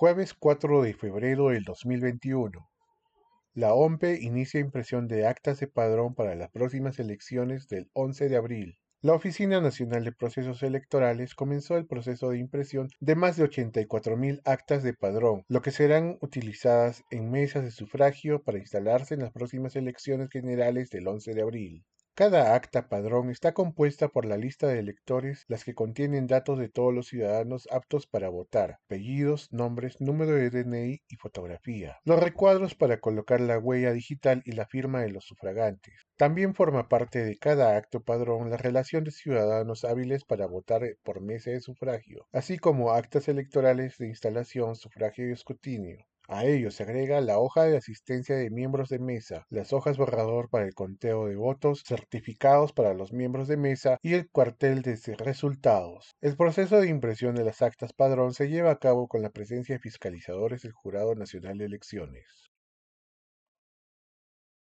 Jueves 4 de febrero del 2021. La OMPE inicia impresión de actas de padrón para las próximas elecciones del 11 de abril. La Oficina Nacional de Procesos Electorales comenzó el proceso de impresión de más de 84.000 actas de padrón, lo que serán utilizadas en mesas de sufragio para instalarse en las próximas elecciones generales del 11 de abril. Cada acta padrón está compuesta por la lista de electores, las que contienen datos de todos los ciudadanos aptos para votar, apellidos, nombres, número de DNI y fotografía. Los recuadros para colocar la huella digital y la firma de los sufragantes. También forma parte de cada acto padrón la relación de ciudadanos hábiles para votar por mesa de sufragio, así como actas electorales de instalación, sufragio y escrutinio. A ello se agrega la hoja de asistencia de miembros de mesa, las hojas borrador para el conteo de votos, certificados para los miembros de mesa y el cuartel de resultados. El proceso de impresión de las actas padrón se lleva a cabo con la presencia de fiscalizadores del Jurado Nacional de Elecciones.